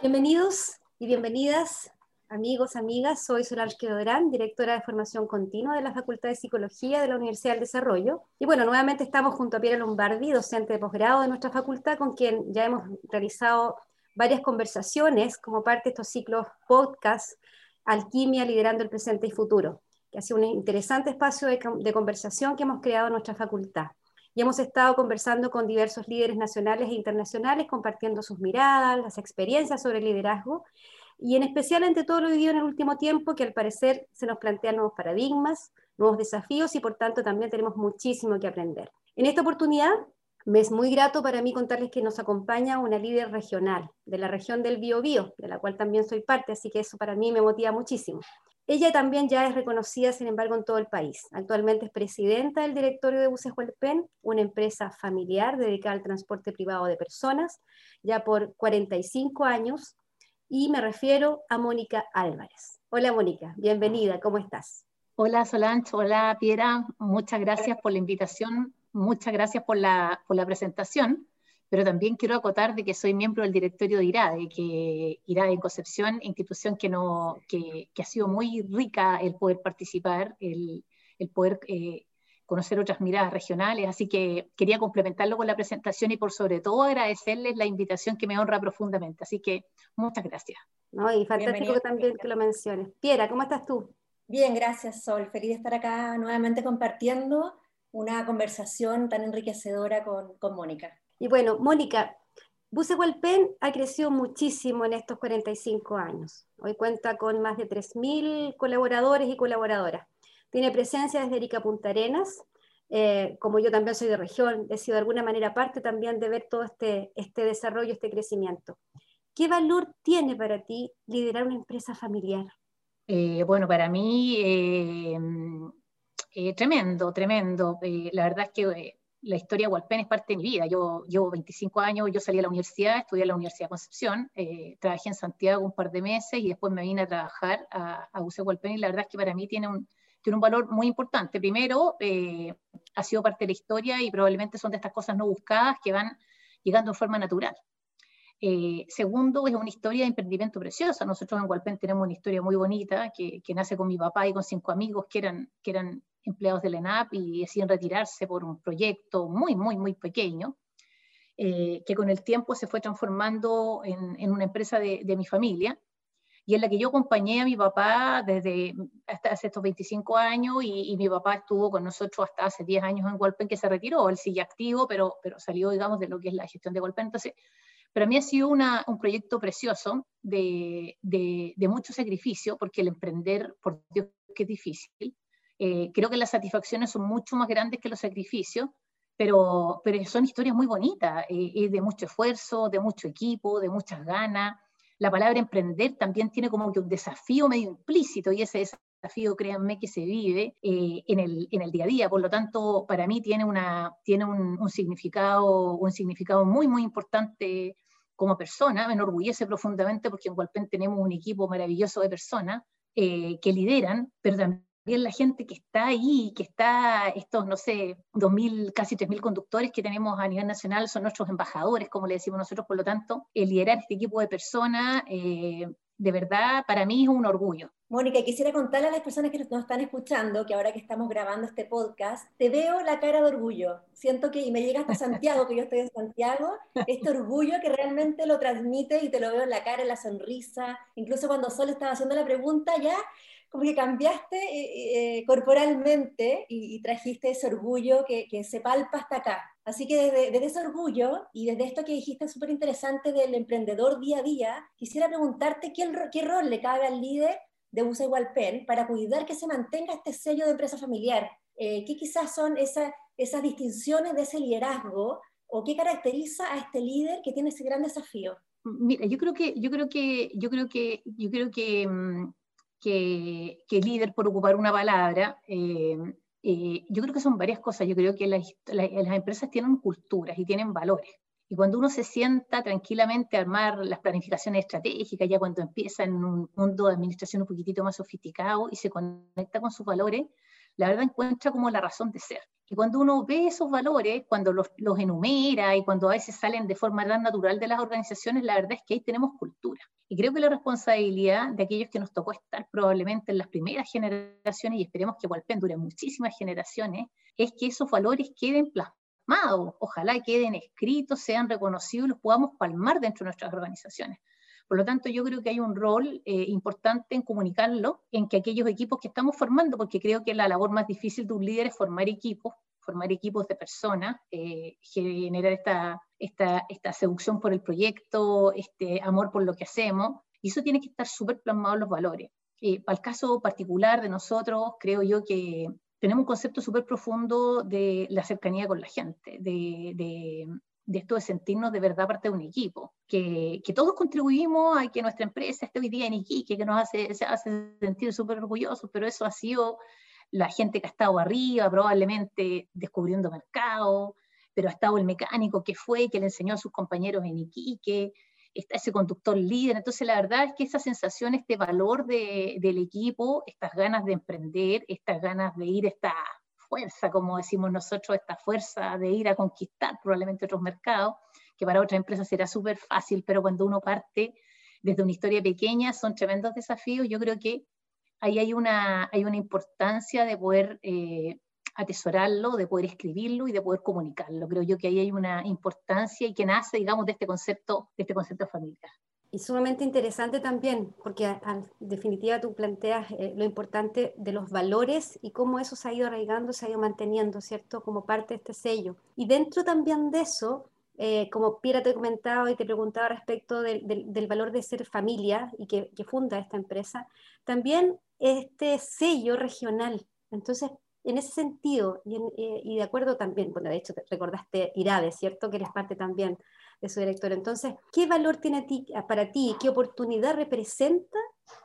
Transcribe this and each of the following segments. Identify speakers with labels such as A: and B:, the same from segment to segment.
A: Bienvenidos y bienvenidas, amigos, amigas. Soy Solange Quedorán, directora de formación continua de la Facultad de Psicología de la Universidad del Desarrollo. Y bueno, nuevamente estamos junto a Piera Lombardi, docente de posgrado de nuestra facultad, con quien ya hemos realizado varias conversaciones como parte de estos ciclos podcast Alquimia, liderando el presente y futuro, que ha sido un interesante espacio de, de conversación que hemos creado en nuestra facultad y hemos estado conversando con diversos líderes nacionales e internacionales, compartiendo sus miradas, las experiencias sobre liderazgo, y en especial ante todo lo vivido en el último tiempo, que al parecer se nos plantean nuevos paradigmas, nuevos desafíos y por tanto también tenemos muchísimo que aprender. En esta oportunidad me es muy grato para mí contarles que nos acompaña una líder regional de la región del Biobío, de la cual también soy parte, así que eso para mí me motiva muchísimo. Ella también ya es reconocida, sin embargo, en todo el país. Actualmente es presidenta del directorio de Buses Huelpen, una empresa familiar dedicada al transporte privado de personas, ya por 45 años, y me refiero a Mónica Álvarez. Hola Mónica, bienvenida, ¿cómo estás?
B: Hola Solange, hola Piera, muchas gracias por la invitación, muchas gracias por la, por la presentación pero también quiero acotar de que soy miembro del directorio de IRADE, que IRADE en Concepción, institución que, no, que, que ha sido muy rica el poder participar, el, el poder eh, conocer otras miradas regionales, así que quería complementarlo con la presentación y por sobre todo agradecerles la invitación que me honra profundamente, así que muchas gracias.
A: No, y fantástico también que lo menciones. Piera, ¿cómo estás tú?
C: Bien, gracias Sol, feliz de estar acá nuevamente compartiendo una conversación tan enriquecedora con, con Mónica.
A: Y bueno, Mónica, Bucehualpen ha crecido muchísimo en estos 45 años. Hoy cuenta con más de 3.000 colaboradores y colaboradoras. Tiene presencia desde Erika Punta Arenas. Eh, como yo también soy de región, he sido de alguna manera parte también de ver todo este, este desarrollo, este crecimiento. ¿Qué valor tiene para ti liderar una empresa familiar?
B: Eh, bueno, para mí, eh, tremendo, tremendo. la verdad es que la historia de Hualpén es parte de mi vida. Yo llevo 25 años, yo salí a la universidad, estudié en la Universidad de Concepción, eh, trabajé en Santiago un par de meses y después me vine a trabajar a, a UC y la verdad es que para mí tiene un, tiene un valor muy importante. Primero, eh, ha sido parte de la historia y probablemente son de estas cosas no buscadas que van llegando de forma natural. Eh, segundo, es una historia de emprendimiento preciosa. Nosotros en Hualpén tenemos una historia muy bonita que, que, nace con mi papá y con cinco amigos que eran, que eran empleados del ENAP y deciden retirarse por un proyecto muy, muy, muy pequeño, eh, que con el tiempo se fue transformando en, una empresa de, mi familia y en la que yo acompañé a mi papá desde hasta hace estos 25 años y, mi papá estuvo con nosotros hasta hace 10 años en Golpen que se retiró, él sigue activo, pero, pero salió, digamos, de lo que es la gestión de Golpen. Entonces, para mí ha sido un proyecto precioso de, de, de mucho sacrificio, porque el emprender, por Dios, que es difícil, eh, creo que las satisfacciones son mucho más grandes que los sacrificios, pero, pero son historias muy bonitas, eh, de mucho esfuerzo, de mucho equipo, de muchas ganas. La palabra emprender también tiene como que un desafío medio implícito y ese desafío, créanme, que se vive eh, en, el, en, el, día a día. Por lo tanto, para mí tiene, una, tiene un, un, significado, un significado muy, muy importante como persona. Me enorgullece profundamente porque en Hualpén tenemos un equipo maravilloso de personas eh, que lideran, pero también la gente que está ahí, que está, estos, no sé, 2.000, casi 3.000 conductores que tenemos a nivel nacional, son nuestros embajadores, como le decimos nosotros, por lo tanto, el liderar este equipo de personas, eh, de verdad, para mí es un orgullo.
C: Mónica, quisiera contarle a las personas que nos están escuchando que ahora que estamos grabando este podcast, te veo la cara de orgullo. Siento que, y me llega hasta Santiago, que yo estoy en Santiago, este orgullo que realmente lo transmite y te lo veo en la cara, en la sonrisa. Incluso cuando Sol estaba haciendo la pregunta, ya como que cambiaste eh, eh, corporalmente y, trajiste ese orgullo que, que, se palpa hasta acá. Así que desde, ese orgullo y desde esto que dijiste súper interesante del emprendedor día a día, quisiera preguntarte qué, qué rol le cabe al líder de USA Igual para cuidar que se mantenga este sello de empresa familiar. Eh, ¿Qué quizás son esas distinciones de ese liderazgo o qué caracteriza a este líder que tiene ese gran desafío?
B: Mira, yo creo que, yo creo que, yo creo que, yo creo que mm, que, líder, por ocupar una palabra, eh, eh, yo creo que son varias cosas. Yo creo que las, empresas tienen culturas y tienen valores. Y cuando uno se sienta tranquilamente a armar las planificaciones estratégicas, ya cuando empieza en un mundo de administración un poquitito más sofisticado y se conecta con sus valores, la verdad encuentra como la razón de ser. Y cuando uno ve esos valores, cuando los, los, enumera y cuando a veces salen de forma tan natural de las organizaciones, la verdad es que ahí tenemos cultura. Y creo que la responsabilidad de aquellos que nos tocó estar probablemente en las primeras generaciones, y esperemos que Walpen dure muchísimas generaciones, es que esos valores queden plasmados, ojalá queden escritos, sean reconocidos y los podamos palmar dentro de nuestras organizaciones. Por lo tanto, yo creo que hay un rol eh, importante en comunicarlo, en que aquellos equipos que estamos formando, porque creo que la labor más difícil de un líder es formar equipos, formar equipos de personas, eh, generar esta, esta, esta seducción por el proyecto, este amor por lo que hacemos, y eso tiene que estar súper plasmado en los valores. Eh, para el caso particular de nosotros, creo yo que tenemos un concepto súper profundo de la cercanía con la gente, de, de esto de sentirnos de verdad parte de un equipo, que, que, todos contribuimos a que nuestra empresa esté hoy día en Iquique, que nos hace, se hace sentir súper orgullosos, pero eso ha sido la gente que ha estado arriba, probablemente descubriendo mercado, pero ha estado el mecánico que fue, que le enseñó a sus compañeros en Iquique, está ese conductor líder. Entonces, la verdad es que esa sensación, este valor de, del equipo, estas ganas de emprender, estas ganas de ir, esta fuerza, como decimos nosotros, esta fuerza de ir a conquistar probablemente otros mercados, que para otras empresas será súper fácil, pero cuando uno parte desde una historia pequeña son tremendos desafíos. Yo creo que ahí hay una, hay una importancia de poder eh, atesorarlo, de poder escribirlo y de poder comunicarlo. Creo yo que ahí hay una importancia y que nace, digamos, de este concepto, de este concepto familiar.
A: Y sumamente interesante también, porque en definitiva tú planteas eh, lo importante de los valores y cómo eso se ha ido arraigando, se ha ido manteniendo, ¿cierto? Como parte de este sello. Y dentro también de eso, eh, como Piera te comentaba y te preguntaba respecto del valor de ser familia y que, funda esta empresa, también este sello regional. Entonces, en ese sentido, y, eh, y, de acuerdo también, bueno, de hecho te recordaste Irade, ¿cierto? Que eres parte también de su director. Entonces, ¿qué valor tiene para ti, qué oportunidad representa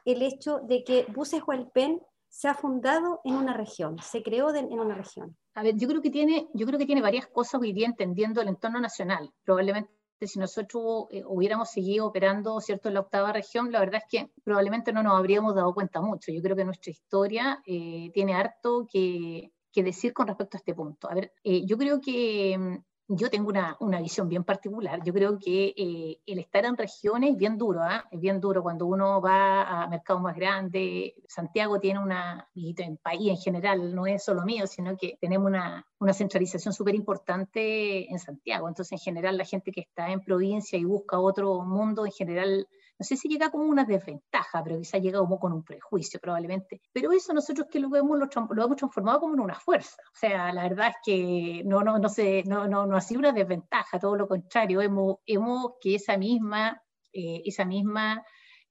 A: el hecho de que Buses Hualpen se ha fundado en una región, se creó en una región?
B: A ver, yo creo que tiene, yo creo que tiene varias cosas hoy día entendiendo el entorno nacional. Probablemente si nosotros eh, hubiéramos seguido operando cierto en la octava región, la verdad es que probablemente no nos habríamos dado cuenta mucho. Yo creo que nuestra historia eh, tiene harto que, que, decir con respecto a este punto. A ver, eh, yo creo que mm, yo tengo una, una, visión bien particular. Yo creo que eh, el estar en regiones es bien duro, ¿eh? es bien duro cuando uno va a mercados más grandes. Santiago tiene una, y el país en general, no es solo mío, sino que tenemos una, una centralización súper importante en Santiago. Entonces, en general, la gente que está en provincia y busca otro mundo, en general no sé si llega como una desventaja, pero quizá llega como con un prejuicio probablemente. Pero eso nosotros que lo vemos lo, hemos transformado como en una fuerza. O sea, la verdad es que no, no, no, se, no, no, no ha sido una desventaja, todo lo contrario, hemos, hemos que esa misma, eh, esa misma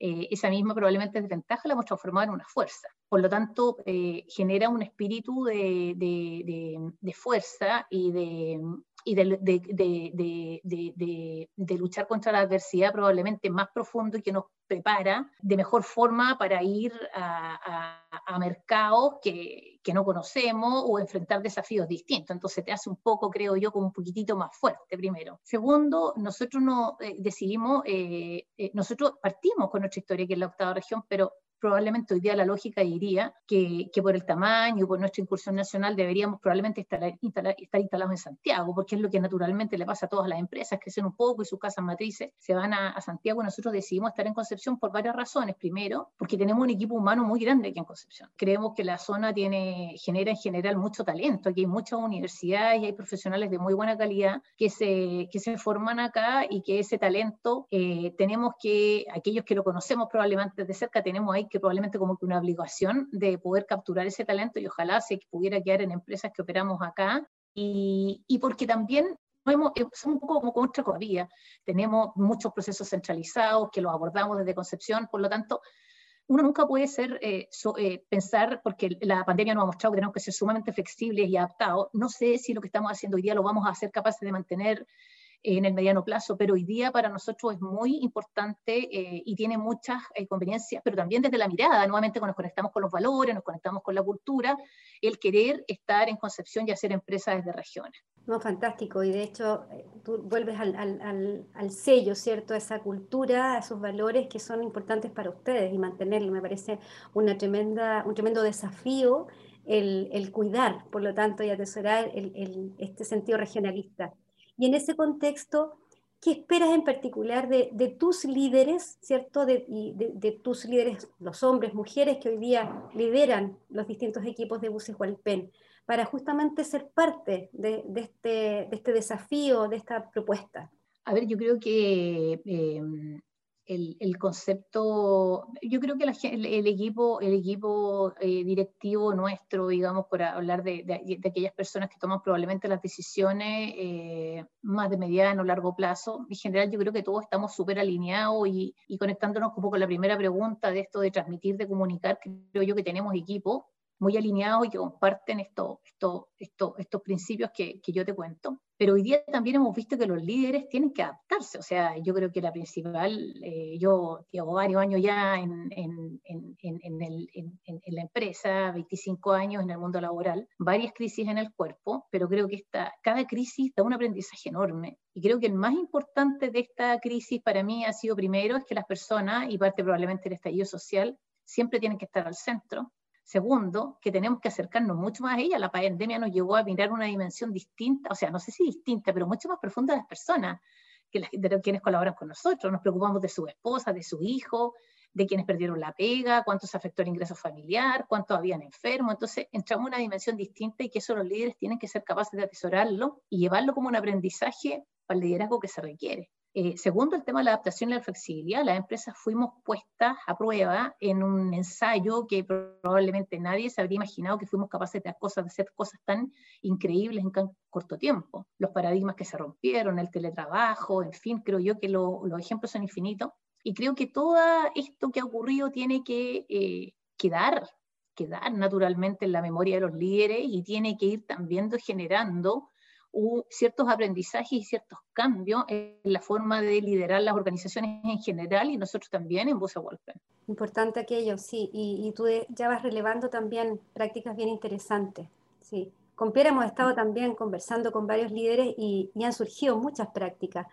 B: eh, esa misma probablemente desventaja la hemos transformado en una fuerza. Por lo tanto, eh, genera un espíritu de, de, de fuerza y de, y de, de, de, luchar contra la adversidad probablemente más profundo y que nos prepara de mejor forma para ir a, a, mercados que, que, no conocemos o enfrentar desafíos distintos. Entonces te hace un poco, creo yo, como un poquitito más fuerte primero. Segundo, nosotros no eh, decidimos, eh, eh, nosotros partimos con nuestra historia que es la octava región, pero probablemente hoy día la lógica diría que, que por el tamaño, por nuestra incursión nacional, deberíamos probablemente estar, instalados en Santiago, porque es lo que naturalmente le pasa a todas las empresas, crecen un poco y sus casas matrices se van a, a Santiago. Nosotros decidimos estar en Concepción por varias razones. Primero, porque tenemos un equipo humano muy grande aquí en Concepción. Creemos que la zona tiene, genera en general mucho talento. Aquí hay muchas universidades y hay profesionales de muy buena calidad que se, que se forman acá y que ese talento eh, tenemos que, aquellos que lo conocemos probablemente de cerca, tenemos ahí que probablemente como que una obligación de poder capturar ese talento y ojalá se pudiera quedar en empresas que operamos acá. Y, y porque también somos un poco como contra vía. Tenemos muchos procesos centralizados que los abordamos desde Concepción, por lo tanto, uno nunca puede ser, eh, eh, pensar, porque la pandemia nos ha mostrado que tenemos que ser sumamente flexibles y adaptados. No sé si lo que estamos haciendo hoy día lo vamos a hacer capaces de mantener en el mediano plazo, pero hoy día para nosotros es muy importante eh, y tiene muchas eh, conveniencias, pero también desde la mirada, nuevamente cuando nos conectamos con los valores, nos conectamos con la cultura, el querer estar en Concepción y hacer empresas desde regiones.
A: No, fantástico, y de hecho eh, tú vuelves al, al, al, sello, ¿cierto? Esa cultura, a esos valores que son importantes para ustedes y mantenerlo, me parece una tremenda, un tremendo desafío el, cuidar, por lo tanto, y atesorar el, este sentido regionalista. Y en ese contexto, ¿qué esperas en particular de, tus líderes, ¿cierto? De, tus líderes, los hombres, mujeres que hoy día lideran los distintos equipos de buses Hualpén, para justamente ser parte de, este, este desafío, de esta propuesta?
B: A ver, yo creo que em, el, concepto, yo creo que el, equipo, el equipo eh, directivo nuestro, digamos, por hablar de, aquellas personas que toman probablemente las decisiones eh, más de mediano o largo plazo, en general yo creo que todos estamos súper alineados y, y, conectándonos un poco con la primera pregunta de esto de transmitir, de comunicar, creo yo que tenemos equipo muy alineados y que comparten estos, estos, estos, estos principios que, que, yo te cuento. Pero hoy día también hemos visto que los líderes tienen que adaptarse. O sea, yo creo que la principal, eh, yo llevo varios años ya en, en, en, en, la empresa, 25 años en el mundo laboral, varias crisis en el cuerpo, pero creo que esta, cada crisis da un aprendizaje enorme. Y creo que el más importante de esta crisis para mí ha sido primero es que las personas, y parte probablemente del estallido social, siempre tienen que estar al centro Segundo, que tenemos que acercarnos mucho más a ella. La pandemia nos llevó a mirar una dimensión distinta, o sea, no sé si distinta, pero mucho más profunda de las personas, que las, de quienes colaboran con nosotros. Nos preocupamos de su esposa, de su hijo, de quienes perdieron la pega, cuántos afectó el ingreso familiar, cuántos habían enfermo. Entonces, entramos en una dimensión distinta y que eso los líderes tienen que ser capaces de atesorarlo y llevarlo como un aprendizaje para el liderazgo que se requiere. Eh, segundo, el tema de la adaptación y la flexibilidad. Las empresas fuimos puestas a prueba en un ensayo que probablemente nadie se habría imaginado que fuimos capaces de, cosas, de hacer cosas tan increíbles en tan corto tiempo. Los paradigmas que se rompieron, el teletrabajo, en fin, creo yo que los ejemplos son infinitos. Y creo que todo esto que ha ocurrido tiene que eh, quedar, quedar naturalmente en la memoria de los líderes y tiene que ir también generando ciertos aprendizajes y ciertos cambios en la forma de liderar las organizaciones en general y nosotros también en Busa Wolfen.
A: Importante aquello, sí, y, y, tú ya vas relevando también prácticas bien interesantes, sí. Con Pierre hemos estado también conversando con varios líderes y, y han surgido muchas prácticas.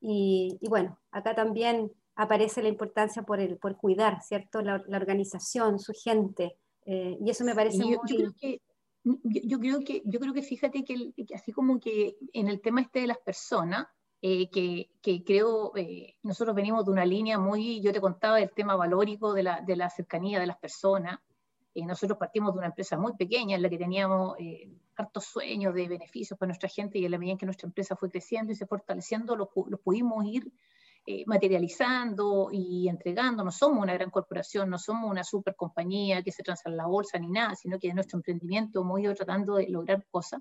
A: Y, y, bueno, acá también aparece la importancia por, el, por cuidar, ¿cierto? La, la organización, su gente. Eh, y eso me parece muy...
B: Yo creo que yo, creo que, yo creo que fíjate que, así como que en el tema este de las personas, eh, que, que, creo, eh, nosotros venimos de una línea muy, yo te contaba del tema valórico de la, de la cercanía de las personas, eh, nosotros partimos de una empresa muy pequeña en la que teníamos hartos sueños de beneficios para nuestra gente y en la medida en que nuestra empresa fue creciendo y se fortaleciendo, los lo pudimos ir eh, materializando y entregando. No somos una gran corporación, no somos una super compañía que se transa en la bolsa ni nada, sino que de nuestro emprendimiento hemos ido tratando de lograr cosas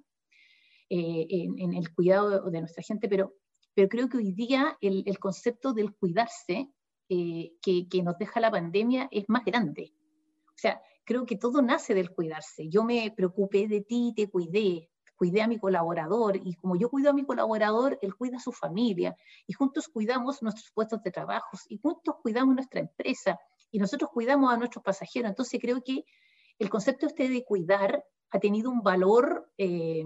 B: eh, en, el cuidado de nuestra gente, pero, pero creo que hoy día el, el concepto del cuidarse eh, que, que nos deja la pandemia es más grande. O sea, creo que todo nace del cuidarse. Yo me preocupé de ti, te cuidé, cuidé a mi colaborador y como yo cuido a mi colaborador, él cuida a su familia y juntos cuidamos nuestros puestos de trabajo y juntos cuidamos nuestra empresa y nosotros cuidamos a nuestros pasajeros. Entonces creo que el concepto este de cuidar ha tenido un valor eh,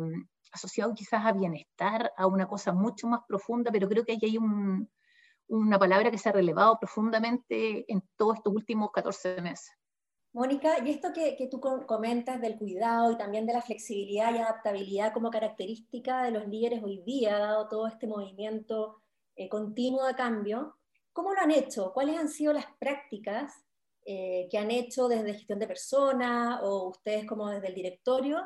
B: asociado quizás a bienestar, a una cosa mucho más profunda, pero creo que ahí hay una palabra que se ha relevado profundamente en todos estos últimos 14 meses.
C: Mónica, y esto que, tú comentas del cuidado y también de la flexibilidad y adaptabilidad como característica de los líderes hoy día, dado todo este movimiento eh, continuo de cambio, ¿cómo lo han hecho? ¿Cuáles han sido las prácticas eh, que han hecho desde gestión de personas o ustedes como desde el directorio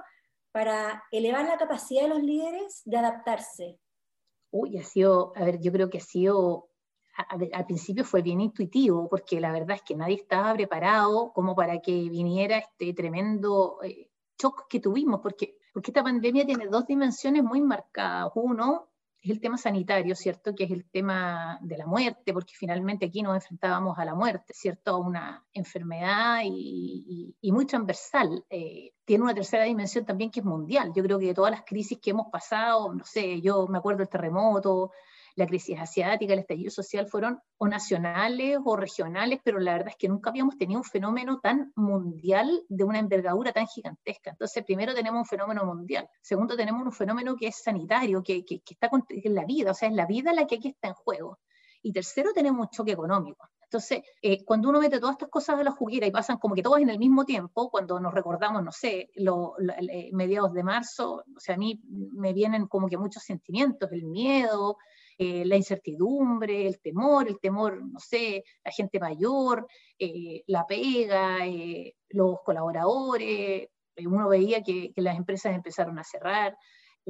C: para elevar la capacidad de los líderes de adaptarse?
B: Uy, ha sido, a ver, yo creo que ha sido al principio fue bien intuitivo, porque la verdad es que nadie estaba preparado como para que viniera este tremendo eh, shock que tuvimos, porque, porque esta pandemia tiene dos dimensiones muy marcadas. Uno es el tema sanitario, ¿cierto? Que es el tema de la muerte, porque finalmente aquí nos enfrentábamos a la muerte, ¿cierto? A una enfermedad y, muy transversal. Eh, tiene una tercera dimensión también que es mundial. Yo creo que de todas las crisis que hemos pasado, no sé, yo me acuerdo del terremoto, la crisis asiática, el estallido social fueron o nacionales o regionales, pero la verdad es que nunca habíamos tenido un fenómeno tan mundial de una envergadura tan gigantesca. Entonces, primero tenemos un fenómeno mundial, segundo tenemos un fenómeno que es sanitario, que, que, está en la vida, o sea, es la vida la que aquí está en juego. Y tercero, tenemos un choque económico. Entonces, eh, cuando uno mete todas estas cosas a la juguera y pasan como que todas en el mismo tiempo, cuando nos recordamos, no sé, lo, eh, mediados de marzo, o sea, a mí me vienen como que muchos sentimientos, el miedo, eh, la incertidumbre, el temor, el temor, no sé, la gente mayor, la pega, los colaboradores, uno veía que, que las empresas empezaron a cerrar,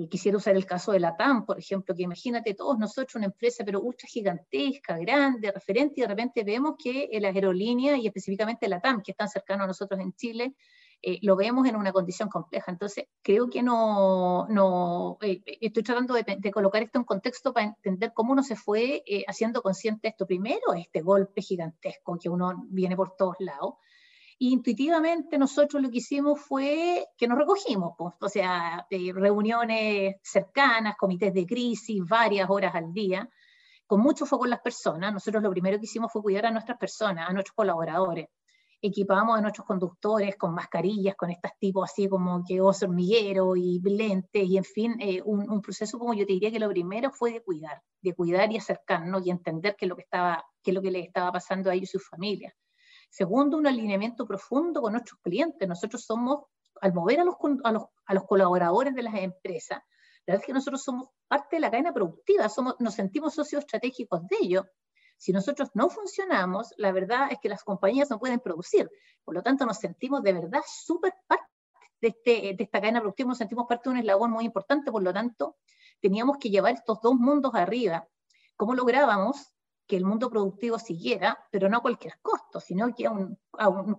B: quisiera usar el caso de la TAM, por ejemplo, que imagínate todos nosotros una empresa pero ultra gigantesca, grande, referente, y de repente vemos que las aerolíneas y específicamente la TAM, que están cercanos a nosotros en Chile, eh, lo vemos en una condición compleja. Entonces, creo que no, no eh, estoy tratando de, colocar esto en contexto para entender cómo uno se fue eh, haciendo consciente de esto. Primero, este golpe gigantesco que uno viene por todos lados intuitivamente nosotros lo que hicimos fue que nos recogimos, pues, o sea, reuniones cercanas, comités de crisis, varias horas al día, con mucho foco en las personas. Nosotros lo primero que hicimos fue cuidar a nuestras personas, a nuestros colaboradores. Equipamos a nuestros conductores con mascarillas, con estas tipos así como que oso hormiguero y lentes, y en fin, eh, un, proceso como yo te diría que lo primero fue de cuidar, de cuidar y acercarnos y entender qué es lo que, estaba, qué es lo que les estaba pasando a ellos y sus familias. Segundo, un alineamiento profundo con nuestros clientes. Nosotros somos, al mover a los, a los, colaboradores de las empresas, la verdad es que nosotros somos parte de la cadena productiva, somos, nos sentimos socios estratégicos de ellos. Si nosotros no funcionamos, la verdad es que las compañías no pueden producir. Por lo tanto, nos sentimos de verdad súper parte de, este, de esta cadena productiva, nos sentimos parte de un eslabón muy importante. Por lo tanto, teníamos que llevar estos dos mundos arriba. ¿Cómo lográbamos? que el mundo productivo siguiera, pero no a cualquier costo, sino que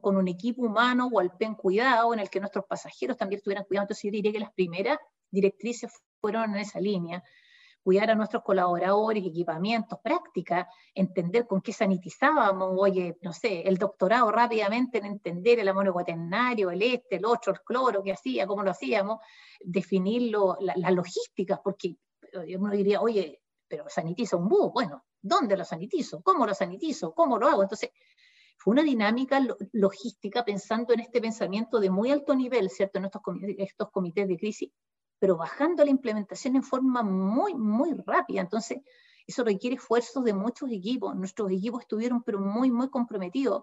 B: con un equipo humano o al pen cuidado, en el que nuestros pasajeros también estuvieran cuidados. Entonces yo diría que las primeras directrices fueron en esa línea, cuidar a nuestros colaboradores, equipamientos, práctica, entender con qué sanitizábamos, oye, no sé, el doctorado rápidamente en entender el amonio cuaternario, el este, el otro, el cloro, qué hacía, cómo lo hacíamos, definir las logísticas, porque uno diría, oye, pero sanitiza un búho, bueno, ¿Dónde lo sanitizo? ¿Cómo lo sanitizo? ¿Cómo lo hago? Entonces, fue una dinámica logística pensando en este pensamiento de muy alto nivel, ¿cierto? En estos, estos comités de crisis, pero bajando la implementación en forma muy, muy rápida. Entonces, eso requiere esfuerzos de muchos equipos. Nuestros equipos estuvieron, pero muy, muy comprometidos.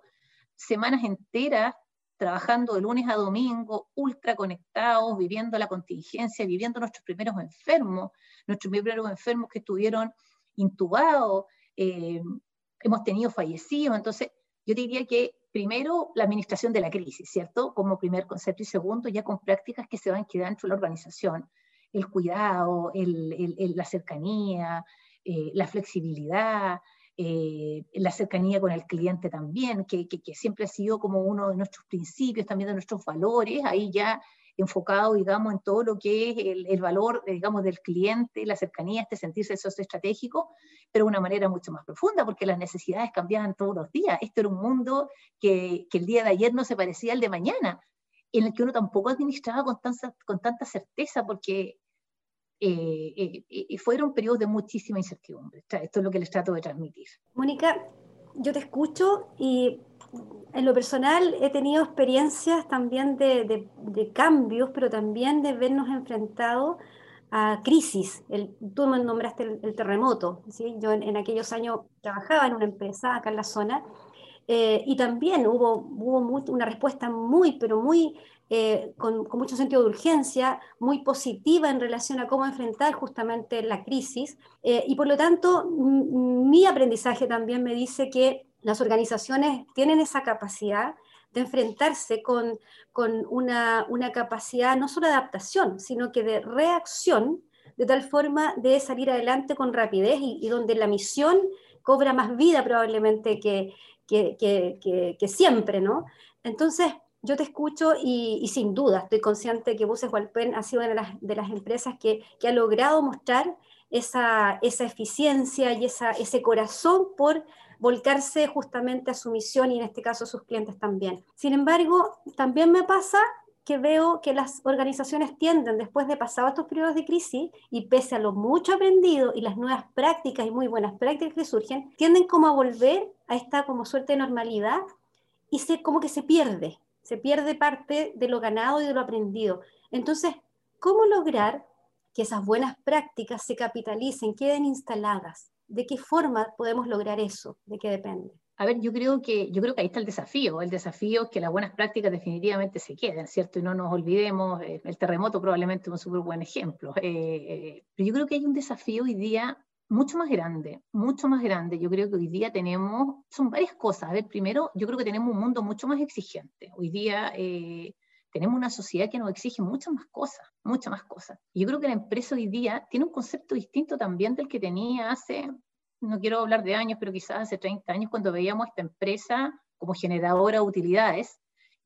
B: Semanas enteras trabajando de lunes a domingo, ultra conectados, viviendo la contingencia, viviendo nuestros primeros enfermos, nuestros primeros enfermos que estuvieron intubados, eh, hemos tenido fallecidos. Entonces, yo diría que primero la administración de la crisis, ¿cierto? Como primer concepto y segundo, ya con prácticas que se van a quedar dentro de la organización, el cuidado, la cercanía, eh, la flexibilidad, eh, la cercanía con el cliente también, que, que, siempre ha sido como uno de nuestros principios, también de nuestros valores, ahí ya enfocado, digamos, en todo lo que es el, valor, digamos, del cliente, la cercanía, este sentirse estratégico, pero de una manera mucho más profunda, porque las necesidades cambiaban todos los días. Esto era un mundo que, que el día de ayer no se parecía al de mañana, en el que uno tampoco administraba con tanta, con tanta certeza, porque eh, eh, eh, fueron periodos de muchísima incertidumbre. Esto es lo que les trato de transmitir.
A: Mónica, yo te escucho y en lo personal he tenido experiencias también de, cambios, pero también de vernos enfrentados a crisis. El, tú me nombraste el, terremoto. ¿sí? Yo en, aquellos años trabajaba en una empresa acá en la zona eh, y también hubo, una respuesta muy, pero muy, eh, con, mucho sentido de urgencia, muy positiva en relación a cómo enfrentar justamente la crisis. Eh, y por lo tanto, mi aprendizaje también me dice que las organizaciones tienen esa capacidad de enfrentarse con, una, capacidad no solo de adaptación, sino que de reacción, de tal forma de salir adelante con rapidez y, donde la misión cobra más vida probablemente que, que, siempre, ¿no? Entonces, yo te escucho y, sin duda estoy consciente que Buses Walpen ha sido una de las, empresas que, ha logrado mostrar esa, esa eficiencia y esa, ese corazón por volcarse justamente a su misión y en este caso a sus clientes también. Sin embargo, también me pasa que veo que las organizaciones tienden, después de pasar estos periodos de crisis, y pese a lo mucho aprendido y las nuevas prácticas y muy buenas prácticas que surgen, tienden como a volver a esta como suerte de normalidad y se, como que se pierde, se pierde parte de lo ganado y de lo aprendido. Entonces, ¿cómo lograr que esas buenas prácticas se capitalicen, queden instaladas? ¿De qué forma podemos lograr eso? ¿De qué depende?
B: A ver, yo creo que yo creo que ahí está el desafío. El desafío es que las buenas prácticas definitivamente se queden, ¿cierto? Y no nos olvidemos, eh, el terremoto probablemente es un súper buen ejemplo. Eh, eh, pero yo creo que hay un desafío hoy día mucho más grande, mucho más grande. Yo creo que hoy día tenemos, son varias cosas. A ver, primero, yo creo que tenemos un mundo mucho más exigente. Hoy día tenemos una sociedad que nos exige muchas más cosas, muchas más cosas. Y yo creo que la empresa hoy día tiene un concepto distinto también del que tenía hace no quiero hablar de años, pero quizás hace 30 años cuando veíamos esta empresa como generadora de utilidades,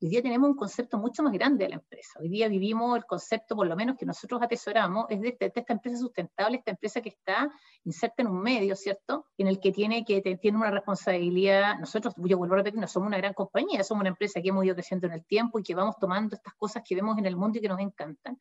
B: hoy día tenemos un concepto mucho más grande de la empresa. Hoy día vivimos el concepto, por lo menos que nosotros atesoramos, es de, esta empresa sustentable, esta empresa que está inserta en un medio, ¿cierto? En el que tiene, que tiene una responsabilidad. Nosotros, yo vuelvo a repetir, no somos una gran compañía, somos una empresa que hemos ido creciendo en el tiempo y que vamos tomando estas cosas que vemos en el mundo y que nos encantan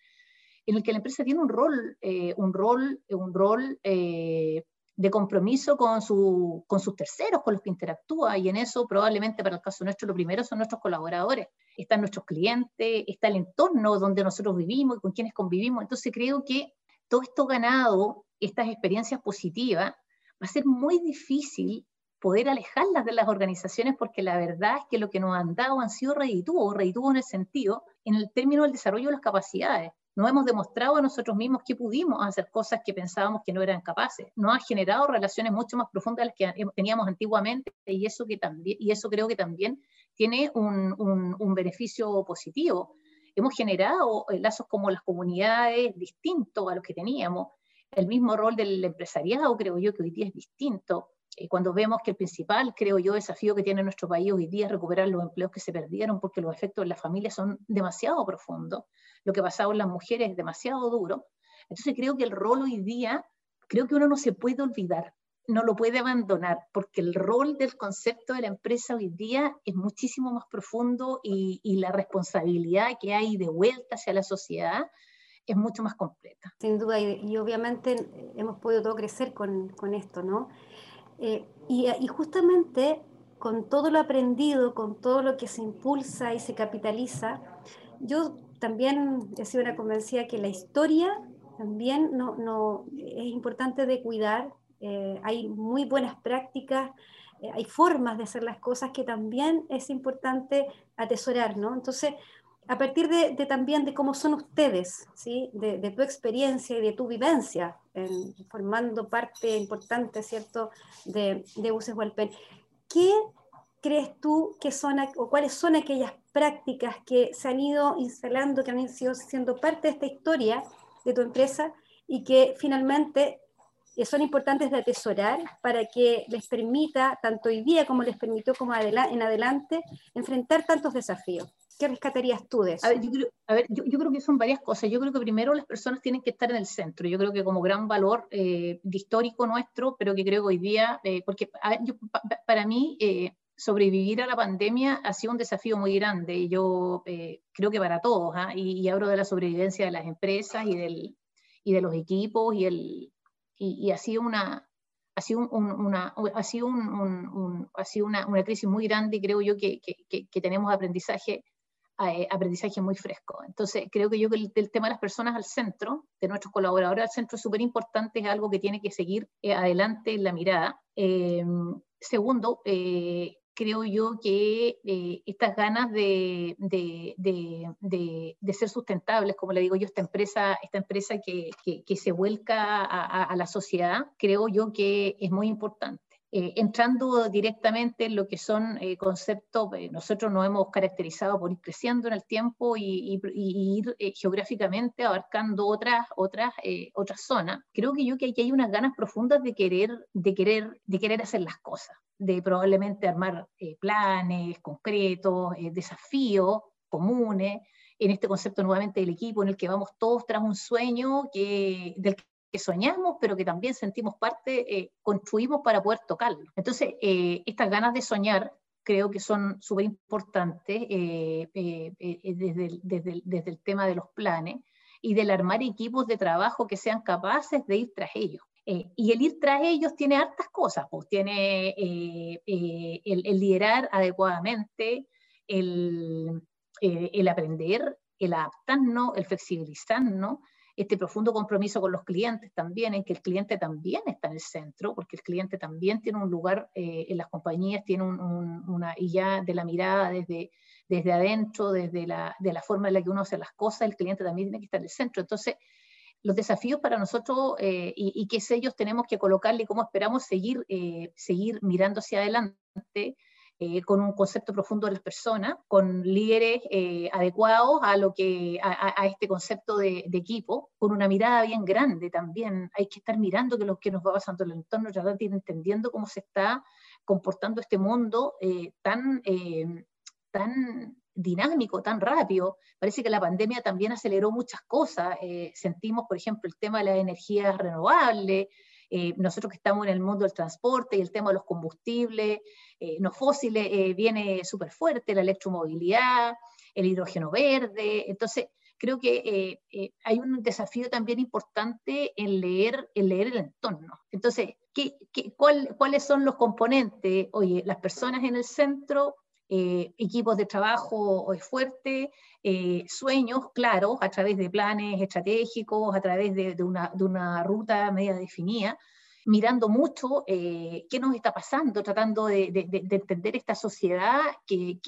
B: en el que la empresa tiene un rol, eh, un rol, un rol eh, de compromiso con, su, con sus terceros, con los que interactúa, y en eso probablemente para el caso nuestro lo primero son nuestros colaboradores, están nuestros clientes, está el entorno donde nosotros vivimos y con quienes convivimos. Entonces creo que todo esto ganado, estas experiencias positivas, va a ser muy difícil poder alejarlas de las organizaciones porque la verdad es que lo que nos han dado han sido redituos, redituos en el sentido, en el término del desarrollo de las capacidades no hemos demostrado a nosotros mismos que pudimos hacer cosas que pensábamos que no eran capaces. No ha generado relaciones mucho más profundas de las que teníamos antiguamente y eso, que también, y eso creo que también tiene un, un, beneficio positivo. Hemos generado eh, lazos como las comunidades distintos a los que teníamos. El mismo rol del empresariado creo yo que hoy día es distinto. Eh, cuando vemos que el principal, creo yo, desafío que tiene nuestro país hoy día es recuperar los empleos que se perdieron porque los efectos en la familia son demasiado profundos. Lo que pasado en las mujeres es demasiado duro. Entonces creo que el rol hoy día, creo que uno no se puede olvidar, no lo puede abandonar, porque el rol del concepto de la empresa hoy día es muchísimo más profundo y, la responsabilidad que hay de vuelta hacia la sociedad es mucho más completa.
A: Sin duda, y, obviamente hemos podido todo crecer con, con esto, ¿no? Eh, y, justamente con todo lo aprendido, con todo lo que se impulsa y se capitaliza, yo también he sido una convencida que la historia también no, no es importante de cuidar. Eh, hay muy buenas prácticas, eh, hay formas de hacer las cosas que también es importante atesorar, ¿no? Entonces, a partir de, también de cómo son ustedes, ¿sí? de, tu experiencia y de tu vivencia, formando parte importante, ¿cierto?, de, de UCES Hualpen. ¿Qué crees tú que son, o cuáles son aquellas prácticas que se han ido instalando, que han sido siendo parte de esta historia de tu empresa y que finalmente eh, son importantes de atesorar para que les permita, tanto hoy día como les permitió como en adelante, enfrentar tantos desafíos? ¿Qué rescatarías tú de eso?
B: A ver, yo creo, que son varias cosas. Yo creo que primero las personas tienen que estar en el centro. Yo creo que como gran valor eh, histórico nuestro, pero que creo que hoy día, eh, porque para mí eh, sobrevivir a la pandemia ha sido un desafío muy grande. Y yo creo que para todos, ¿ah? y, hablo de la sobrevivencia de las empresas y, del, y de los equipos, y, el, y, ha sido una, ha sido, una, ha sido, un, ha sido una, una, crisis muy grande y creo yo que, que, que tenemos aprendizaje eh, aprendizaje muy fresco. Entonces, creo que yo que el, tema de las personas al centro, de nuestros colaboradores al centro, es súper importante, es algo que tiene que seguir eh, adelante en la mirada. Eh, segundo, creo yo que estas ganas de, de, de, ser sustentables, como le digo yo, esta empresa, esta empresa que, que, se vuelca a, la sociedad, creo yo que es muy importante. Eh, entrando directamente en lo que son eh, conceptos, eh, nosotros nos hemos caracterizado por ir creciendo en el tiempo y, ir geográficamente abarcando otras, otras, otras zonas. Creo que yo que aquí hay unas ganas profundas de querer, de querer, de querer hacer las cosas, de probablemente armar planes concretos, desafíos comunes, en este concepto nuevamente del equipo en el que vamos todos tras un sueño que, del que soñamos, pero que también sentimos parte, eh, construimos para poder tocarlo. Entonces, eh, estas ganas de soñar creo que son súper importantes eh, desde, desde, desde, el tema de los planes y del armar equipos de trabajo que sean capaces de ir tras ellos. y el ir tras ellos tiene hartas cosas, pues tiene el, el, liderar adecuadamente, el, el aprender, el adaptarnos, el flexibilizarnos, este profundo compromiso con los clientes también, en que el cliente también está en el centro, porque el cliente también tiene un lugar eh, en las compañías, tiene una, y ya de la mirada desde, desde adentro, desde la, de la forma en la que uno hace las cosas, el cliente también tiene que estar en el centro. Entonces, los desafíos para nosotros eh, y, y qué sellos tenemos que colocarle, cómo esperamos seguir, eh, seguir mirando hacia adelante, eh, con un concepto profundo de las personas, con líderes eh, adecuados a, lo que, a, este concepto de, equipo, con una mirada bien grande también. Hay que estar mirando que lo que nos va pasando en el entorno, tratar de ir entendiendo cómo se está comportando este mundo eh, tan, tan dinámico, tan rápido. Parece que la pandemia también aceleró muchas cosas. sentimos, por ejemplo, el tema de las energías renovables, eh, nosotros que estamos en el mundo del transporte y el tema de los combustibles eh, no fósiles eh, viene súper fuerte, la electromovilidad, el hidrógeno verde. Entonces, creo que hay un desafío también importante en leer, en leer el entorno. Entonces, ¿qué, cuáles son los componentes? Oye, las personas en el centro, equipos de trabajo fuerte, eh, sueños claros a través de planes estratégicos, a través de, una, ruta media definida, mirando mucho eh, qué nos está pasando, tratando de, entender esta sociedad que,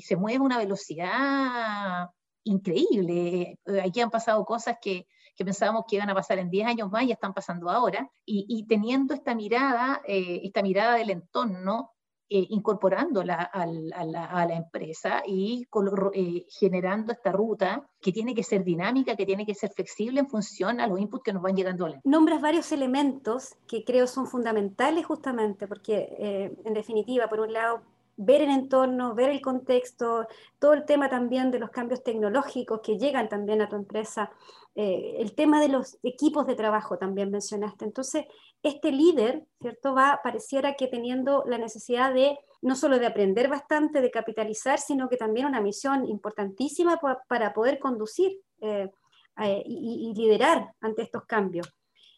B: se mueve a una velocidad increíble. Eh, aquí han pasado cosas que, pensábamos que iban a pasar en 10 años más y están pasando ahora, y, teniendo esta mirada, esta mirada del entorno, eh, incorporándola a, la, empresa y eh, generando esta ruta que tiene que ser dinámica, que tiene que ser flexible en función a los inputs que nos van llegando.
A: Nombras varios elementos que creo son fundamentales justamente porque, eh, en definitiva, por un lado, ver el entorno, ver el contexto, todo el tema también de los cambios tecnológicos que llegan también a tu empresa, el tema de los equipos de trabajo también mencionaste. Entonces, este líder, ¿cierto? Va, pareciera que teniendo la necesidad de no solo de aprender bastante, de capitalizar, sino que también una misión importantísima para poder conducir eh, eh, y, liderar ante estos cambios.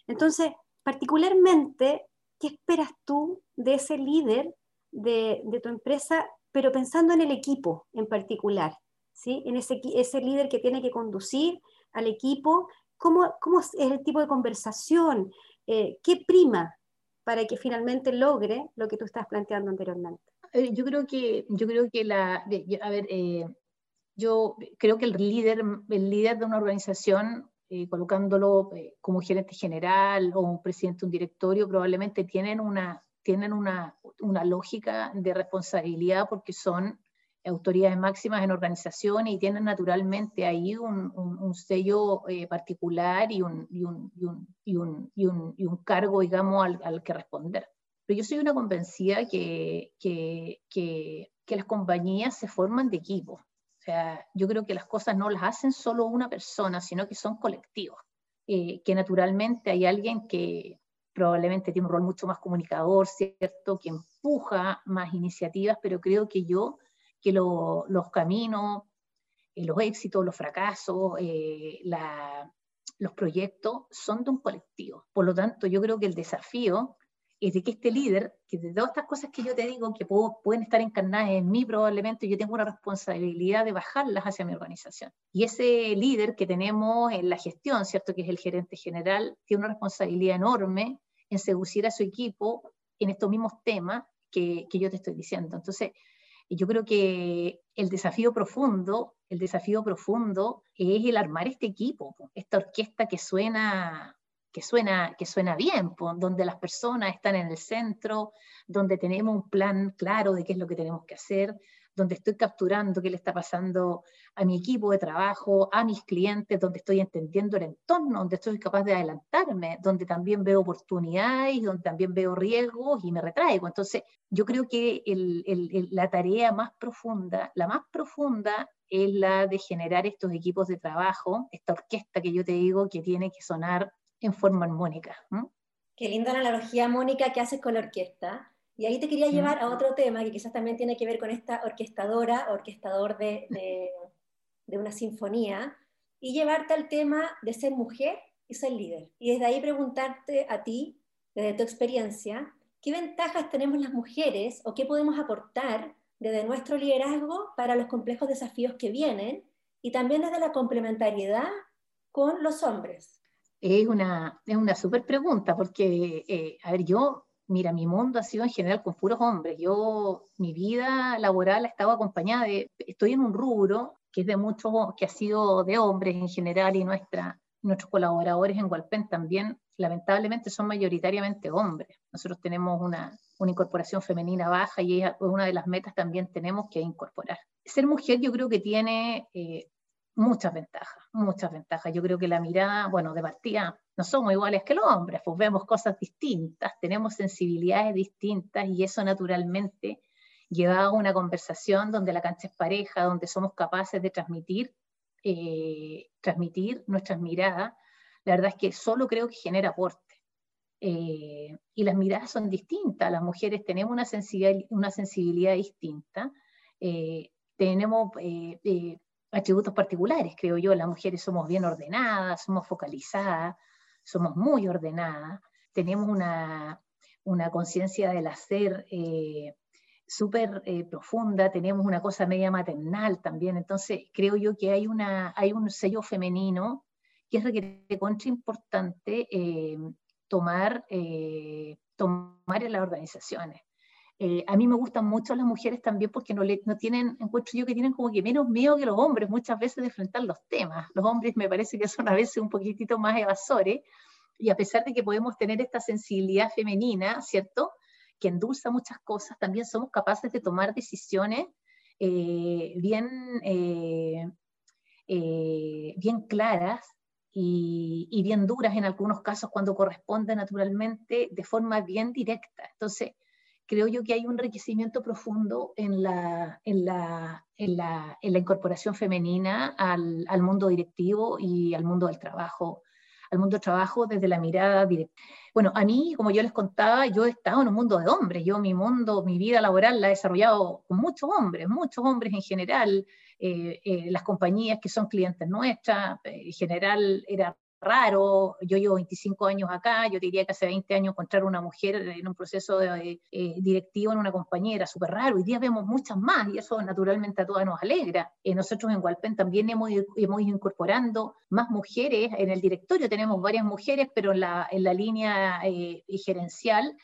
A: Entonces, particularmente, ¿qué esperas tú de ese líder de, tu empresa, pero pensando en el equipo en particular? ¿sí? En ese líder que tiene que conducir al equipo, ¿cómo, cómo es el tipo de conversación? Eh, ¿qué prima para que finalmente logre lo que tú estás planteando anteriormente?
B: Yo creo que, yo creo que la, a ver, eh, yo creo que el líder, el líder de una organización, eh, colocándolo como gerente general o un presidente, un directorio, probablemente tienen una, tienen una, una lógica de responsabilidad porque son autoridades máximas en organización y tienen naturalmente ahí un, un, sello eh, particular y un, y, y, y un, cargo, digamos, al, al, que responder. Pero yo soy una convencida que, que, que, que, las compañías se forman de equipo. O sea, yo creo que las cosas no las hacen solo una persona, sino que son colectivos. Eh, que naturalmente hay alguien que probablemente tiene un rol mucho más comunicador, ¿cierto? Que empuja más iniciativas, pero creo que yo que los caminos, eh, los éxitos, los fracasos, eh, los proyectos son de un colectivo. Por lo tanto, yo creo que el desafío es de que este líder, que de todas estas cosas que yo te digo, que pueden estar encarnadas en mí probablemente, yo tengo una responsabilidad de bajarlas hacia mi organización. Y ese líder que tenemos en la gestión, ¿cierto? Que es el gerente general, tiene una responsabilidad enorme en seducir a su equipo en estos mismos temas que, que yo te estoy diciendo. Entonces, y yo creo que el desafío profundo, el desafío profundo es el armar este equipo, esta orquesta que suena, que suena, que suena bien, donde las personas están en el centro, donde tenemos un plan claro de qué es lo que tenemos que hacer, donde estoy capturando qué le está pasando a mi equipo de trabajo, a mis clientes, donde estoy entendiendo el entorno, donde estoy capaz de adelantarme, donde también veo oportunidades, donde también veo riesgos y me retraigo. Entonces, yo creo que la tarea más profunda, la más profunda es la de generar estos equipos de trabajo, esta orquesta que yo te digo que tiene que sonar en forma armónica.
C: Qué linda la analogía, Mónica, que haces con la orquesta. Y ahí te quería llevar a otro tema que quizás también tiene que ver con esta orquestadora, orquestador de, de, una sinfonía, y llevarte al tema de ser mujer y ser líder. Y desde ahí preguntarte a ti, desde tu experiencia, ¿qué ventajas tenemos las mujeres o qué podemos aportar desde nuestro liderazgo para los complejos desafíos que vienen? Y también desde la complementariedad con los hombres?
B: Es una, es una súper pregunta, porque, eh, a ver, yo, mira, mi mundo ha sido en general con puros hombres. Yo, mi vida laboral ha estado acompañada de, estoy en un rubro que es de muchos, que ha sido de hombres en general y nuestra, nuestros colaboradores en Walpen también, lamentablemente, son mayoritariamente hombres. Nosotros tenemos una, una incorporación femenina baja y es una de las metas también tenemos que incorporar. Ser mujer yo creo que tiene eh, muchas ventajas, muchas ventajas. Yo creo que la mirada, bueno, de partida no somos iguales que los hombres, pues vemos cosas distintas, tenemos sensibilidades distintas y eso naturalmente lleva a una conversación donde la cancha es pareja, donde somos capaces de transmitir, eh, transmitir nuestras miradas. La verdad es que solo creo que genera aporte. Eh, y las miradas son distintas, las mujeres tenemos una sensibilidad, una sensibilidad distinta, eh, tenemos atributos particulares, creo yo. Las mujeres somos bien ordenadas, somos focalizadas, somos muy ordenadas, tenemos una, conciencia del hacer eh, súper eh, profunda, tenemos una cosa media maternal también. Entonces, creo yo que hay, una, hay un sello femenino que es de contra importante eh, tomar, tomar en las organizaciones. Eh, a mí me gustan mucho las mujeres también porque no, le, no tienen, encuentro yo que tienen como que menos miedo que los hombres muchas veces de enfrentar los temas. Los hombres me parece que son a veces un poquitito más evasores y a pesar de que podemos tener esta sensibilidad femenina, ¿cierto? Que endulza muchas cosas, también somos capaces de tomar decisiones eh, bien, eh, bien claras y, y, bien duras en algunos casos cuando corresponde naturalmente de forma bien directa. Entonces, creo yo que hay un enriquecimiento profundo en la, en la, en la, en la incorporación femenina al, al, mundo directivo y al mundo del trabajo, al mundo del trabajo desde la mirada directa. Bueno, a mí, como yo les contaba, yo he estado en un mundo de hombres, yo mi mundo, mi vida laboral la he desarrollado con muchos hombres, muchos hombres en general, eh, eh, las compañías que son clientes nuestras, en general era raro. Yo llevo 25 años acá, yo diría que hace 20 años encontrar una mujer en un proceso de, eh, directivo en una compañía era súper raro. Hoy día vemos muchas más y eso naturalmente a todas nos alegra. Eh, nosotros en Walpen también hemos, hemos ido incorporando más mujeres en el directorio. Tenemos varias mujeres, pero en la, en la línea eh, gerencial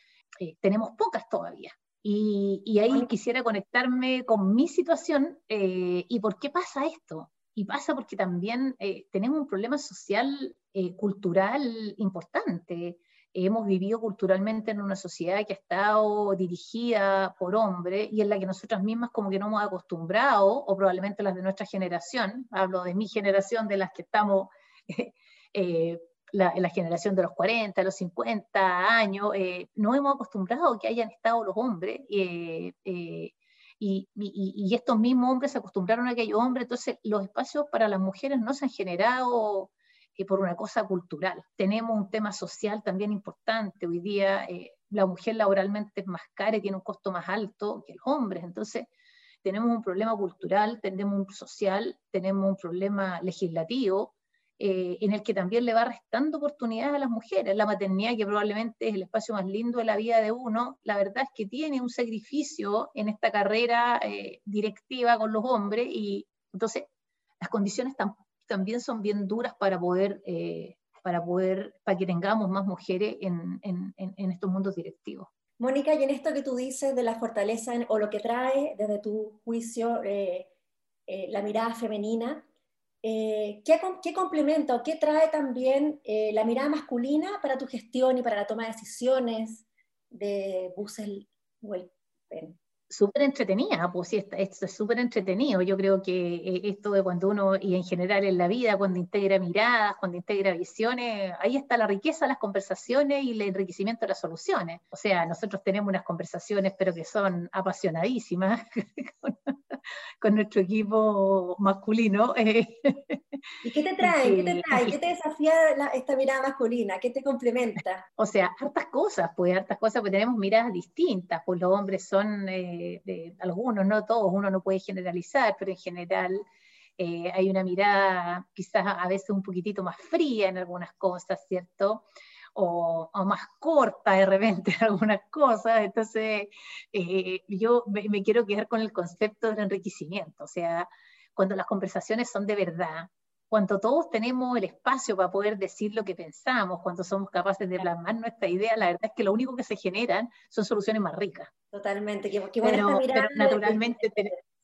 B: tenemos pocas todavía. Y, y, ahí quisiera conectarme con mi situación y por qué pasa esto. Y pasa porque también tenemos un problema social eh, cultural importante. Hemos vivido culturalmente en una sociedad que ha estado dirigida por hombres y en la que nosotras mismas como que no hemos acostumbrado, o probablemente las de nuestra generación, hablo de mi generación, de las que estamos, eh, la, la, generación de los 40, los 50 años, eh, no hemos acostumbrado que hayan estado los hombres. y, y, y, estos mismos hombres se acostumbraron a aquellos hombres, entonces los espacios para las mujeres no se han generado por una cosa cultural. Tenemos un tema social también importante. Hoy día eh, la mujer laboralmente es más cara y tiene un costo más alto que los hombres. Entonces, tenemos un problema cultural, tenemos un social, tenemos un problema legislativo, eh, en el que también le va restando oportunidades a las mujeres. La maternidad, que probablemente es el espacio más lindo de la vida de uno, la verdad es que tiene un sacrificio en esta carrera eh, directiva con los hombres y entonces las condiciones tampoco también son bien duras para poder, eh, para poder, para que tengamos más mujeres en, en, en, estos mundos directivos.
C: Mónica, y en esto que tú dices de la fortaleza o lo que trae desde tu juicio eh, eh, la mirada femenina, ¿qué, ¿qué, complementa o qué trae también la mirada masculina para tu gestión y para la toma de decisiones de Bussel Welpen?
B: Súper entretenida, pues sí, esto es súper entretenido. Yo creo que eh, esto de cuando uno, y en general en la vida, cuando integra miradas, cuando integra visiones, ahí está la riqueza de las conversaciones y el enriquecimiento de las soluciones. O sea, nosotros tenemos unas conversaciones, pero que son apasionadísimas con, nuestro equipo masculino.
C: ¿Y qué te trae? ¿Qué te trae? ¿Qué te desafía esta mirada masculina? ¿Qué te complementa?
B: O sea, hartas cosas, pues hartas cosas, pues tenemos miradas distintas, pues los hombres son... Eh, de, algunos, no todos, uno no puede generalizar, pero en general eh, hay una mirada quizás a veces un poquitito más fría en algunas cosas, ¿cierto? O, más corta de repente en algunas cosas. Entonces, eh, yo me, quiero quedar con el concepto del enriquecimiento, o sea, cuando las conversaciones son de verdad, cuando todos tenemos el espacio para poder decir lo que pensamos, cuando somos capaces de plasmar nuestra idea, la verdad es que lo único que se generan son soluciones más ricas.
C: Totalmente, que,
B: pero, naturalmente...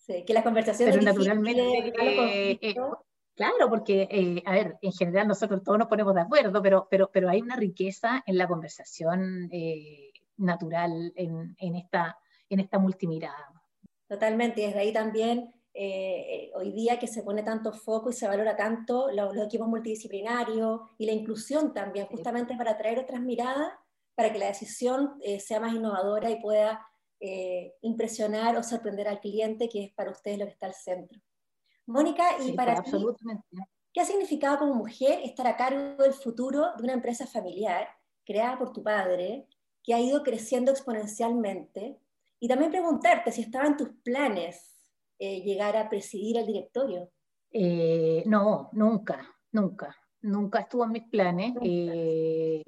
C: que la conversación
B: pero naturalmente, eh, Claro, porque, eh, a ver, en general nosotros todos nos ponemos de acuerdo, pero, pero, pero hay una riqueza en la conversación eh, natural en, en, esta, en esta multimirada.
C: Totalmente, y desde ahí también eh, hoy día que se pone tanto foco y se valora tanto los, equipos multidisciplinarios y la inclusión también, justamente para traer otras miradas, para que la decisión eh, sea más innovadora y pueda eh, impresionar o sorprender al cliente, que es para ustedes lo que está al centro. Mónica, y para ti, ¿qué ha significado como mujer estar a cargo del futuro de una empresa familiar creada por tu padre, que ha ido creciendo exponencialmente? Y también preguntarte si estaban tus planes eh, llegar a presidir el directorio?
B: Eh, no, nunca, nunca. Nunca estuvo en mis planes. Eh,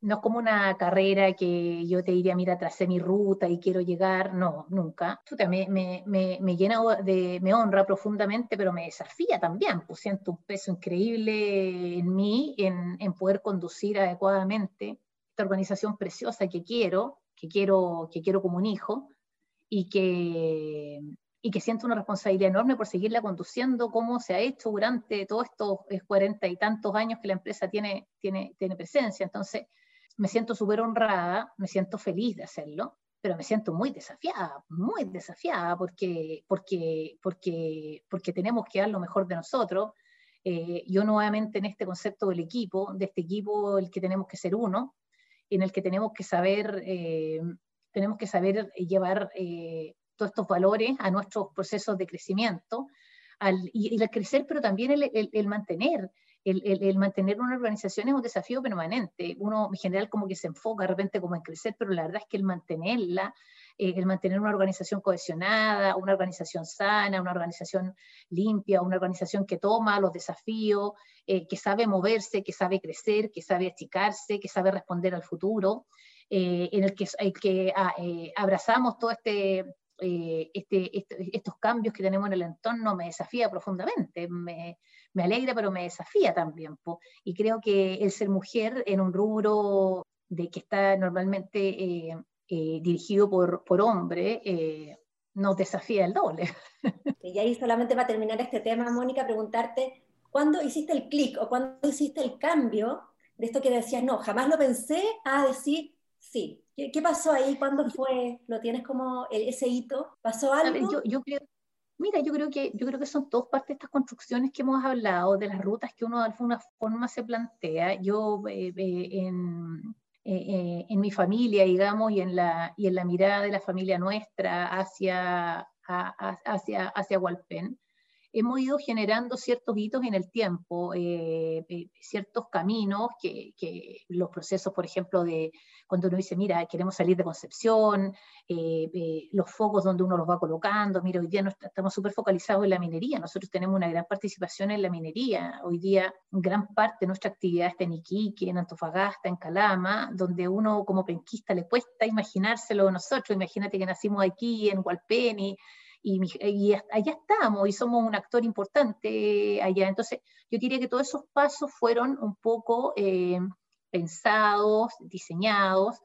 B: no es como una carrera que yo te diría, mira, tracé mi ruta y quiero llegar. No, nunca. Me, me, me, me llena de, me honra profundamente, pero me desafía también. Pues siento un peso increíble en mí, en, en poder conducir adecuadamente esta organización preciosa que quiero, que quiero, que quiero como un hijo y que, y que siento una responsabilidad enorme por seguirla conduciendo como se ha hecho durante todos estos eh, cuarenta y tantos años que la empresa tiene, tiene, tiene presencia. Entonces, me siento súper honrada, me siento feliz de hacerlo, pero me siento muy desafiada, muy desafiada porque, porque, porque, porque tenemos que dar lo mejor de nosotros. Eh, yo nuevamente en este concepto del equipo, de este equipo el que tenemos que ser uno, en el que tenemos que saber, eh, tenemos que saber llevar todos estos valores a nuestros procesos de crecimiento, y, el crecer, pero también el, mantener. El, mantener una organización es un desafío permanente. Uno en general como que se enfoca de repente como en crecer, pero la verdad es que el mantenerla, eh, el mantener una organización cohesionada, una organización sana, una organización limpia, una organización que toma los desafíos, eh, que sabe moverse, que sabe crecer, que sabe achicarse, que sabe responder al futuro, eh, en el que, que ah, abrazamos todo este eh, este, este, estos cambios que tenemos en el entorno me desafía profundamente, me, me alegra, pero me desafía también. Y creo que el ser mujer en un rubro de que está normalmente eh, eh, dirigido por, por hombre, nos desafía el doble.
C: Y ahí solamente para terminar este tema, Mónica, preguntarte, ¿cuándo hiciste el clic o cuándo hiciste el cambio de esto que decías, no, jamás lo pensé, a decir, sí, ¿Qué, pasó ahí? ¿Cuándo fue? ¿Lo tienes como ese hito? ¿Pasó algo?
B: yo, creo, mira, yo creo, que, yo creo que son todas partes de estas construcciones que hemos hablado, de las rutas que uno de alguna forma se plantea. Yo eh, eh, en, eh, en, mi familia, digamos, y en, la, y en la mirada de la familia nuestra hacia, hacia, hacia Hualpén, hemos ido generando ciertos hitos en el tiempo, eh, eh, ciertos caminos que, los procesos, por ejemplo, de cuando uno dice, mira, queremos salir de Concepción, eh, los focos donde uno los va colocando, mira, hoy día estamos súper focalizados en la minería, nosotros tenemos una gran participación en la minería, hoy día gran parte de nuestra actividad está en Iquique, en Antofagasta, en Calama, donde uno como penquista le cuesta imaginárselo nosotros, imagínate que nacimos aquí en Hualpén y, allá estamos y somos un actor importante allá. Entonces, yo diría que todos esos pasos fueron un poco eh, pensados, diseñados,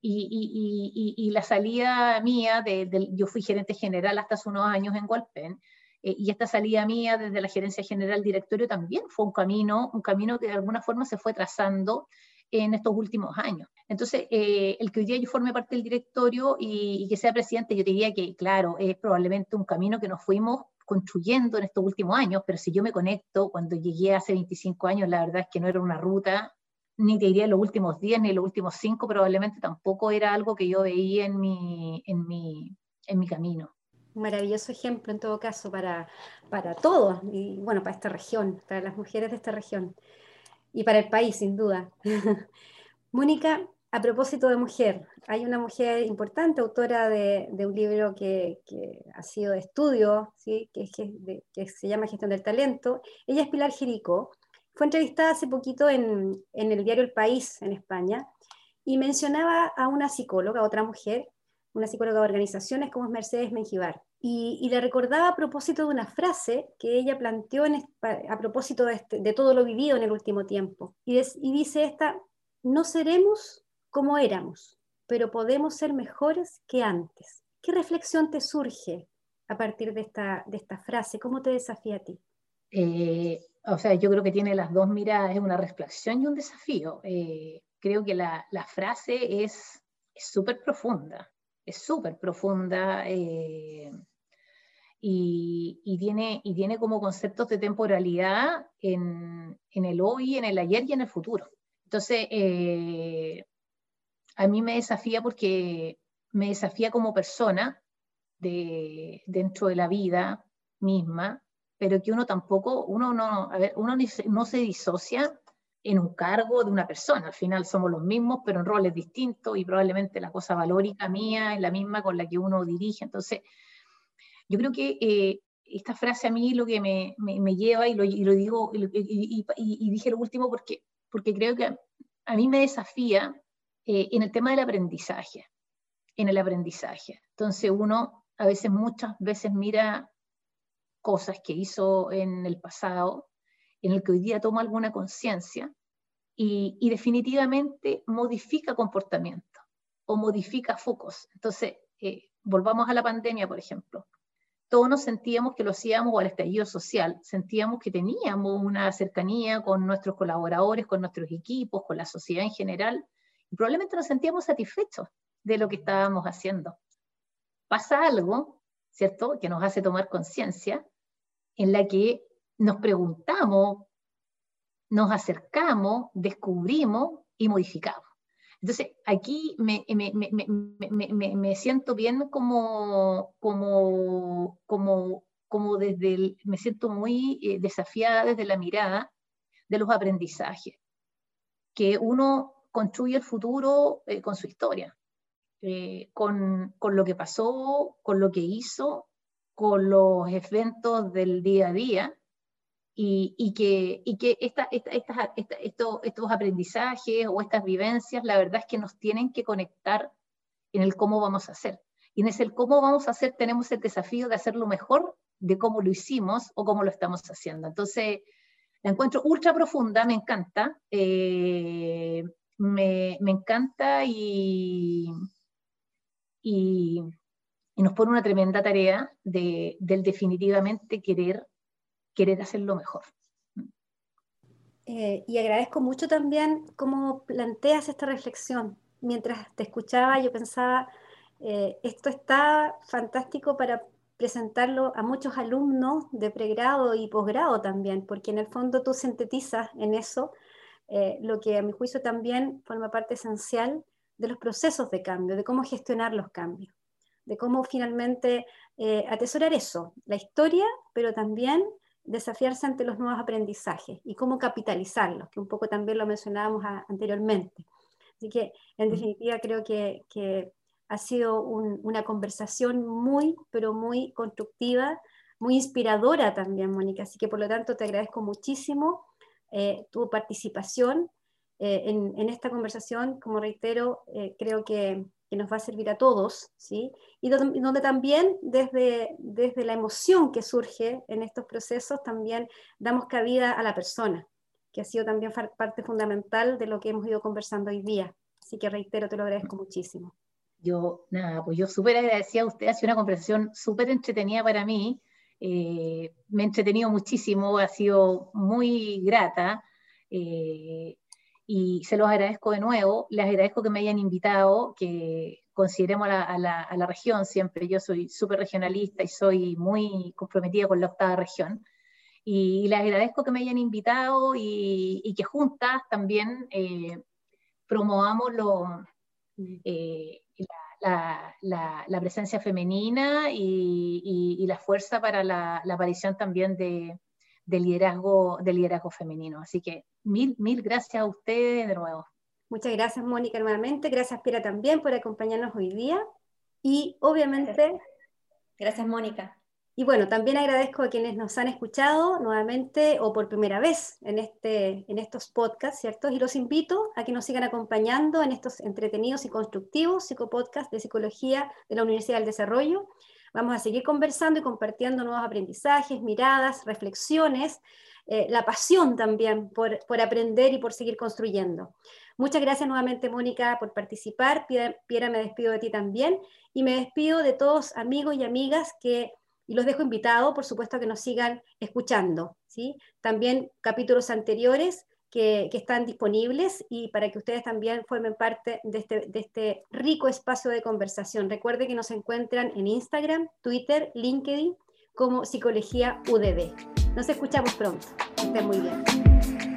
B: y, la salida mía, de, yo fui gerente general hasta hace unos años en Walpen, eh, y esta salida mía desde la gerencia general directorio también fue un camino, un camino que de alguna forma se fue trazando en estos últimos años. Entonces, eh, el que hoy día yo forme parte del directorio y, que sea presidente, yo diría que, claro, es probablemente un camino que nos fuimos construyendo en estos últimos años, pero si yo me conecto, cuando llegué hace 25 años, la verdad es que no era una ruta, ni te diría los últimos 10, ni los últimos 5, probablemente tampoco era algo que yo veía en mi, en mi, en mi camino.
A: Maravilloso ejemplo en todo caso para, para todos y bueno, para esta región, para las mujeres de esta región y para el país, sin duda. Mónica, a propósito de mujer, hay una mujer importante, autora de, un libro que, ha sido de estudio, que, se llama Gestión del Talento. Ella es Pilar Jerico. Fue entrevistada hace poquito en, el diario El País, en España, y mencionaba a una psicóloga, otra mujer, una psicóloga de organizaciones como es Mercedes Menjivar. Y, le recordaba a propósito de una frase que ella planteó a propósito este, de, todo lo vivido en el último tiempo. Y, y dice esta, no seremos como éramos, pero podemos ser mejores que antes. ¿Qué reflexión te surge a partir de esta, de esta frase? ¿Cómo te desafía a ti?
B: Eh, o sea, yo creo que tiene las dos miradas, es una reflexión y un desafío. Eh, creo que la, la frase es súper profunda, es súper profunda eh, y, tiene, y tiene como conceptos de temporalidad en, en, el hoy, en el ayer y en el futuro. Entonces, a mí me desafía porque me desafía como persona de, dentro de la vida misma, pero que uno tampoco, uno no, uno no se disocia en un cargo de una persona. Al final somos los mismos, pero en roles distintos y probablemente la cosa valórica mía es la misma con la que uno dirige. Entonces, yo creo que eh, esta frase a mí lo que me, me, lleva, y lo, y lo digo, y, y, dije lo último porque, porque creo que a, mí me desafía eh, en el tema del aprendizaje, en el aprendizaje. Entonces uno a veces, muchas veces mira cosas que hizo en el pasado, en el que hoy día toma alguna conciencia y, definitivamente modifica comportamiento o modifica focos. Entonces, eh, volvamos a la pandemia, por ejemplo. Todos nos sentíamos que lo hacíamos al estallido social, sentíamos que teníamos una cercanía con nuestros colaboradores, con nuestros equipos, con la sociedad en general, y probablemente nos sentíamos satisfechos de lo que estábamos haciendo. Pasa algo, ¿cierto?, que nos hace tomar conciencia, en la que nos preguntamos, nos acercamos, descubrimos y modificamos. Entonces, aquí me, me, me, me siento bien como, como, como, como desde el, me siento muy eh, desafiada desde la mirada de los aprendizajes, que uno construye el futuro eh, con su historia, eh, con, con, lo que pasó, con lo que hizo, con los eventos del día a día, y, que, y que esta, esta, estos, estos aprendizajes o estas vivencias, la verdad es que nos tienen que conectar en el cómo vamos a hacer. Y en ese cómo vamos a hacer tenemos el desafío de hacerlo mejor de cómo lo hicimos o cómo lo estamos haciendo. Entonces, la encuentro ultra profunda, me encanta, eh, me, me, encanta y, y, y, nos pone una tremenda tarea de, del definitivamente querer querer hacerlo mejor.
A: Eh, y agradezco mucho también cómo planteas esta reflexión. Mientras te escuchaba, yo pensaba, eh, esto está fantástico para presentarlo a muchos alumnos de pregrado y posgrado también, porque en el fondo tú sintetizas en eso eh, lo que a mi juicio también forma parte esencial de los procesos de cambio, de cómo gestionar los cambios, de cómo finalmente atesorar eso, la historia, pero también desafiarse ante los nuevos aprendizajes y cómo capitalizarlos, que un poco también lo mencionábamos anteriormente. Así que, en definitiva, creo que, que ha sido una conversación muy, pero muy constructiva, muy inspiradora también, Mónica. Así que, por lo tanto, te agradezco muchísimo eh, tu participación eh, en, en, esta conversación. Como reitero, eh, creo que que nos va a servir a todos, ¿sí? Y donde, también desde, desde la emoción que surge en estos procesos, también damos cabida a la persona, que ha sido también parte fundamental de lo que hemos ido conversando hoy día. Así que reitero, te lo agradezco muchísimo.
B: Yo, nada, pues yo súper agradecida a usted, ha sido una conversación súper entretenida para mí, eh, me he entretenido muchísimo, ha sido muy grata. Eh, y se los agradezco de nuevo, les agradezco que me hayan invitado, que consideremos a la, región. Siempre, yo soy súper regionalista y soy muy comprometida con la octava región, y, les agradezco que me hayan invitado y, que juntas también eh, promovamos lo, eh, la, presencia femenina y, la fuerza para la, aparición también de, de liderazgo, de liderazgo femenino. Así que mil, mil gracias a ustedes de nuevo.
A: Muchas gracias, Mónica, nuevamente. Gracias, Pira, también por acompañarnos hoy día. Y obviamente...
C: Gracias, Mónica.
A: Y bueno, también agradezco a quienes nos han escuchado nuevamente o por primera vez en, este, en estos podcasts, ¿cierto? Y los invito a que nos sigan acompañando en estos entretenidos y constructivos psicopodcasts de psicología de la Universidad del Desarrollo. Vamos a seguir conversando y compartiendo nuevos aprendizajes, miradas, reflexiones, eh, la pasión también por, por, aprender y por seguir construyendo. Muchas gracias nuevamente, Mónica, por participar. Piera, me despido de ti también y me despido de todos amigos y amigas que, y los dejo invitados, por supuesto, a que nos sigan escuchando. ¿sí? También capítulos anteriores que, están disponibles y para que ustedes también formen parte de este, de este rico espacio de conversación. Recuerde que nos encuentran en Instagram, Twitter, LinkedIn como Psicología UDD. Nos escuchamos pronto. Que estén muy bien.